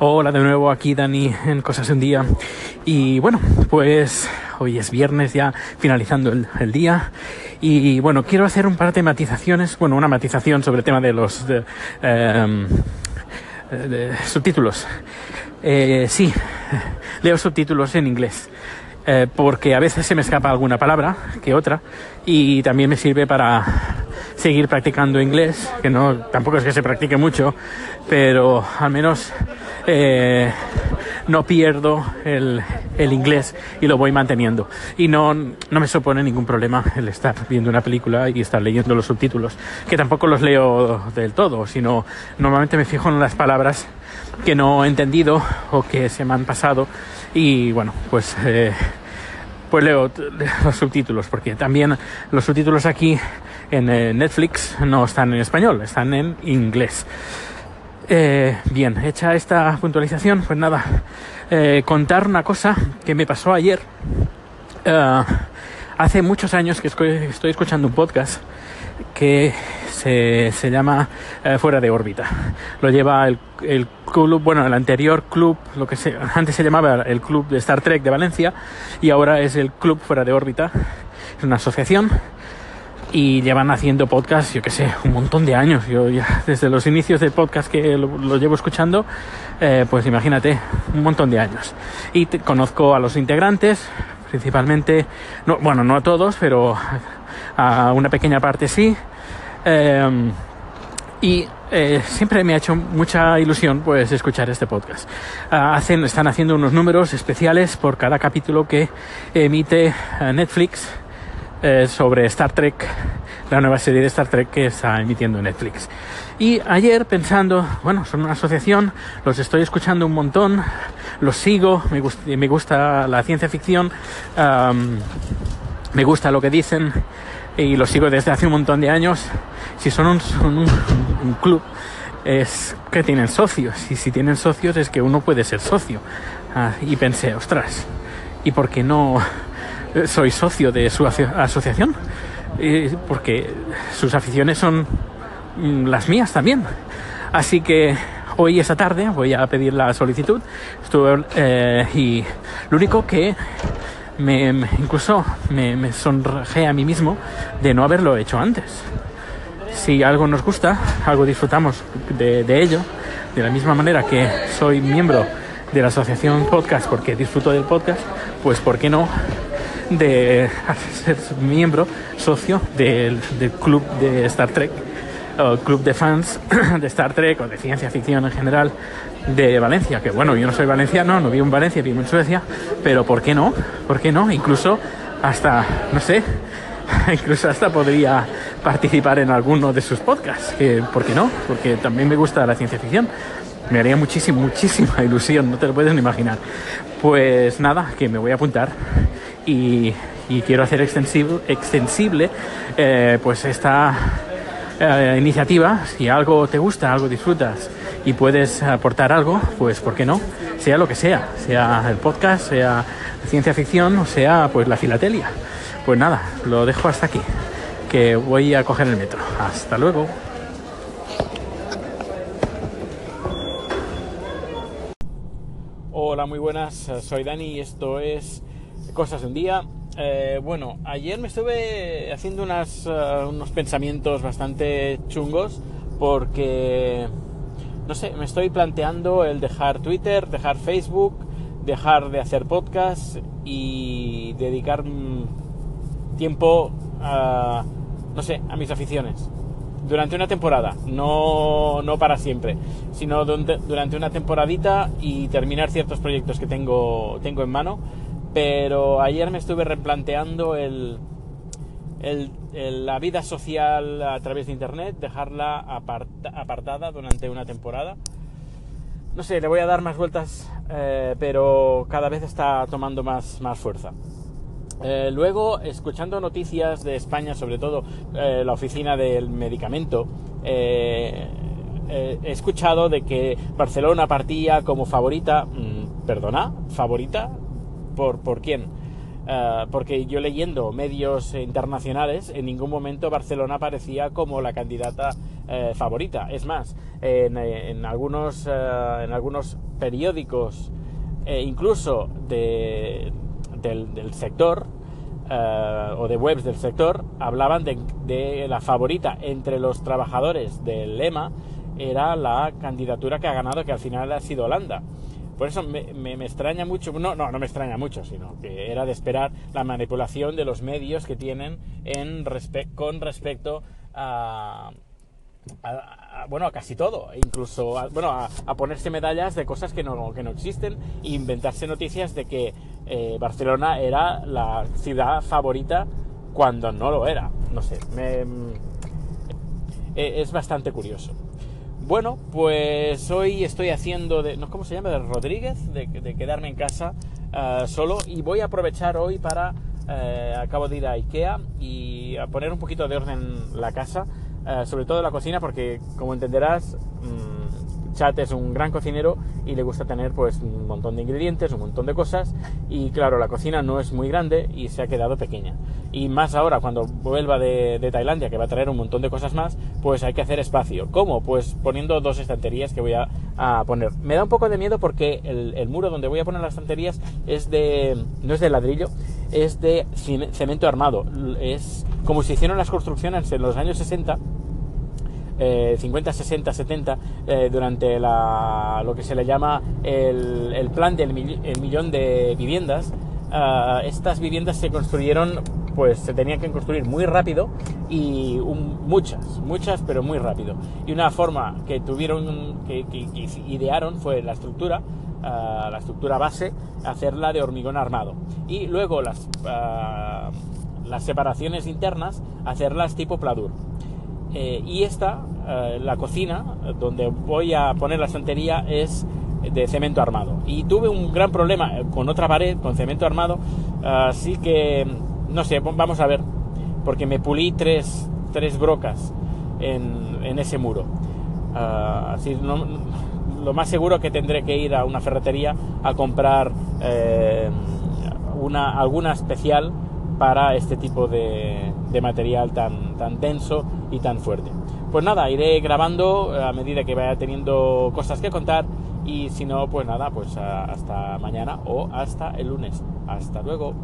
Hola de nuevo aquí Dani en Cosas de un Día. Y bueno, pues hoy es viernes ya finalizando el, el día. Y bueno, quiero hacer un par de matizaciones, bueno, una matización sobre el tema de los de subtítulos. Eh, sí, leo subtítulos en inglés. Eh, porque a veces se me escapa alguna palabra que otra y también me sirve para seguir practicando inglés, que no tampoco es que se practique mucho, pero al menos eh, no pierdo el, el, inglés y lo voy manteniendo. Y no, no me supone ningún problema el estar viendo una película y estar leyendo los subtítulos, que tampoco los leo del todo, sino normalmente me fijo en las palabras que no he entendido o que se me han pasado y bueno, pues, eh, pues leo los subtítulos, porque también los subtítulos aquí en eh, Netflix no están en español, están en inglés. Eh, bien, hecha esta puntualización, pues nada, eh, contar una cosa que me pasó ayer. Uh, hace muchos años que estoy escuchando un podcast que se, se llama eh, Fuera de órbita. Lo lleva el, el, club, bueno, el anterior club, lo que se, antes se llamaba el club de Star Trek de Valencia y ahora es el Club Fuera de órbita. Es una asociación y llevan haciendo podcast, yo que sé, un montón de años. Yo desde los inicios del podcast que lo, llevo escuchando, eh, pues imagínate, un montón de años. Y conozco a los integrantes, principalmente, no, bueno, no a todos, pero a una pequeña parte sí. Eh, y eh, siempre me ha hecho mucha ilusión pues escuchar este podcast. Uh, hacen, están haciendo unos números especiales por cada capítulo que emite uh, Netflix eh, sobre Star Trek, la nueva serie de Star Trek que está emitiendo Netflix. Y ayer pensando, bueno, son una asociación, los estoy escuchando un montón, los sigo, me, gust me gusta la ciencia ficción, me gusta lo que dicen y los sigo desde hace un montón de años. Si son un, club, es que tienen socios. Y si tienen socios, es que uno puede ser socio. Ah, y pensé, ostras, ¿y por qué no soy socio de su aso asociación? Y porque sus aficiones son las mías también. Así que hoy, esa tarde, voy a pedir la solicitud. Eh, y lo único que me, incluso me, me a mí mismo de no haberlo hecho antes. Si algo nos gusta, algo disfrutamos de, de, ello, de la misma manera que soy miembro de la asociación podcast porque disfruto del podcast, pues ¿por qué no de ser miembro, socio del, del club de Star Trek? o club de fans de Star Trek o de ciencia ficción en general de Valencia, que bueno, yo no soy valenciano, no vivo en Valencia, vivo en Suecia, pero ¿por qué no? ¿Por qué no? Incluso hasta, no sé, incluso hasta podría participar en alguno de sus podcasts, que, ¿por qué no? Porque también me gusta la ciencia ficción. Me haría muchísima, muchísima ilusión, no te lo puedes ni imaginar. Pues nada, que me voy a apuntar y, quiero hacer extensible, extensible eh, pues esta eh, iniciativa, si algo te gusta, algo disfrutas y puedes aportar algo, pues ¿por qué no? Sea lo que sea, sea el podcast, sea ciencia ficción sea pues la filatelia. Pues nada, lo dejo hasta aquí, que voy a coger el metro. Hasta luego. Hola, muy buenas, soy Dani y esto es Cosas de un Día. Eh, bueno, ayer me estuve haciendo unas, uh, unos pensamientos bastante chungos porque, no sé, me estoy planteando el dejar Twitter, dejar Facebook, dejar de hacer podcast y dedicar tiempo a, no sé, a mis aficiones. Durante una temporada, no, no para siempre, sino durante una temporadita y terminar ciertos proyectos que tengo, tengo en mano pero ayer me estuve replanteando el, el, el, la vida social a través de Internet, dejarla aparta, apartada durante una temporada. No sé, le voy a dar más vueltas, eh, pero cada vez está tomando más, más fuerza. Eh, luego, escuchando noticias de España, sobre todo eh, la oficina del medicamento, eh, he escuchado de que Barcelona partía como favorita, mmm, perdona, favorita, ¿Por, por quién? Uh, porque yo leyendo medios internacionales, en ningún momento Barcelona aparecía como la candidata eh, favorita. Es más, en, en algunos, en algunos periódicos, incluso de, del, sector, o de webs del sector, hablaban de, de la favorita entre los trabajadores del EMA era la candidatura que ha ganado, que al final ha sido Holanda. Por eso me, me, extraña mucho, no, no, no me extraña mucho, sino que era de esperar la manipulación de los medios que tienen en con respecto a, bueno, a casi todo, incluso a, bueno, a, ponerse medallas de cosas que no, que no existen e inventarse noticias de que eh, Barcelona era la ciudad favorita cuando no lo era. No sé, me, eh, es bastante curioso. Bueno, pues hoy estoy haciendo de, ¿no cómo se llama? De Rodríguez, de, quedarme en casa eh, solo y voy a aprovechar hoy para, eh, acabo de ir a Ikea y a poner un poquito de orden en la casa, eh, sobre todo la cocina porque como entenderás, mm, Chat es un gran cocinero y le gusta tener pues un montón de ingredientes, un montón de cosas y claro, la cocina no es muy grande y se ha quedado pequeña. Y más ahora cuando vuelva de, Tailandia, que va a traer un montón de cosas más, pues hay que hacer espacio. ¿Cómo? Pues poniendo dos estanterías que voy a, poner. Me da un poco de miedo porque el, muro donde voy a poner las estanterías es de no es de ladrillo, es de cemento armado. Es como se hicieron las construcciones en los años 60 50, 60, 70, durante lo que se le llama el, plan del millón de viviendas. Eh, estas viviendas se construyeron, pues se tenían que construir muy rápido y muchas, muchas, pero muy rápido. Y una forma que tuvieron, que, idearon fue la estructura, eh, la estructura base, hacerla de hormigón armado. Y luego las, eh, las separaciones internas, hacerlas tipo pladur. Eh, y esta, eh, la cocina, donde voy a poner la estantería, es de cemento armado. Y tuve un gran problema con otra pared, con cemento armado, así que, no sé, vamos a ver, porque me pulí tres, tres brocas en, en ese muro. Ah, así, lo más seguro que tendré que ir a una ferretería a comprar eh, una, alguna especial para este tipo de, de material tan, tan denso y tan fuerte. Pues nada, iré grabando a medida que vaya teniendo cosas que contar y si no, pues nada, pues hasta mañana o hasta el lunes. Hasta luego.